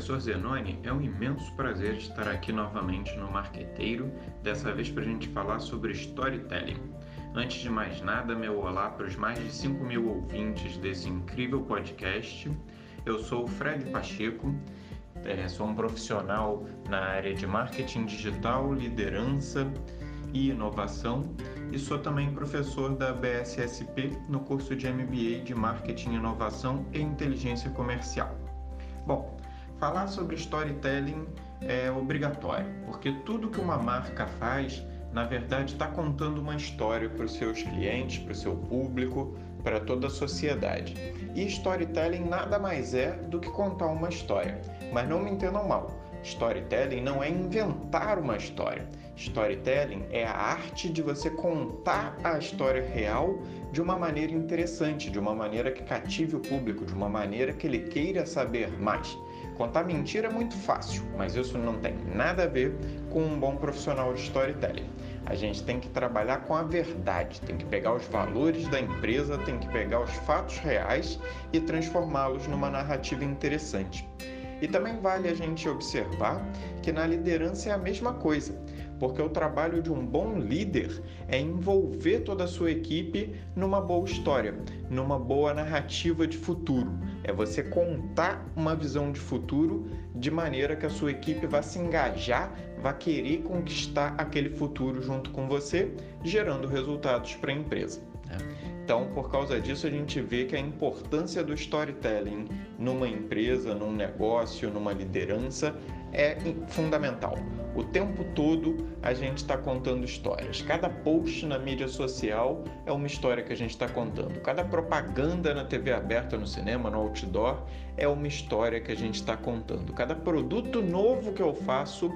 professor Zenoni, é um imenso prazer estar aqui novamente no Marqueteiro, dessa vez para a gente falar sobre storytelling. Antes de mais nada, meu olá para os mais de 5 mil ouvintes desse incrível podcast. Eu sou o Fred Pacheco, é, sou um profissional na área de marketing digital, liderança e inovação e sou também professor da BSSP no curso de MBA de Marketing, Inovação e Inteligência Comercial. Bom, falar sobre storytelling é obrigatório, porque tudo que uma marca faz, na verdade, está contando uma história para os seus clientes, para o seu público, para toda a sociedade. E storytelling nada mais é do que contar uma história. Mas não me entendam mal. Storytelling não é inventar uma história. Storytelling é a arte de você contar a história real de uma maneira interessante, de uma maneira que cative o público, de uma maneira que ele queira saber mais. Contar mentira é muito fácil, mas isso não tem nada a ver com um bom profissional de storytelling. A gente tem que trabalhar com a verdade, tem que pegar os valores da empresa, tem que pegar os fatos reais e transformá-los numa narrativa interessante. E também vale a gente observar que na liderança é a mesma coisa, porque o trabalho de um bom líder é envolver toda a sua equipe numa boa história, numa boa narrativa de futuro. É você contar uma visão de futuro de maneira que a sua equipe vá se engajar, vá querer conquistar aquele futuro junto com você, gerando resultados para a empresa. Né? Então, por causa disso, a gente vê que a importância do storytelling numa empresa, num negócio, numa liderança é fundamental. O tempo todo a gente está contando histórias. Cada post na mídia social é uma história que a gente está contando. Cada propaganda na TV aberta, no cinema, no outdoor, é uma história que a gente está contando. Cada produto novo que eu faço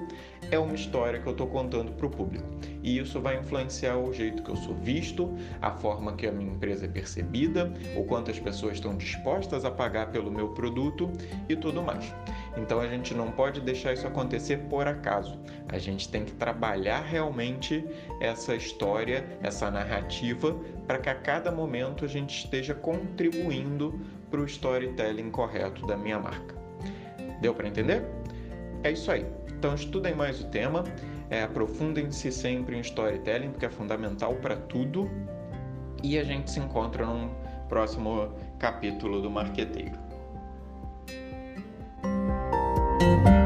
é uma história que eu estou contando para o público. E isso vai influenciar o jeito que eu sou visto, a forma que a minha empresa é percebida, o quanto as pessoas estão dispostas a pagar pelo meu produto e tudo mais. Então a gente não pode deixar isso acontecer por acaso. A gente tem que trabalhar realmente essa história, essa narrativa, para que a cada momento a gente esteja contribuindo para o storytelling correto da minha marca. Deu para entender? É isso aí. Então estudem mais o tema, é, aprofundem-se sempre em storytelling, porque é fundamental para tudo. E a gente se encontra num próximo capítulo do Marqueteiro. Thank you.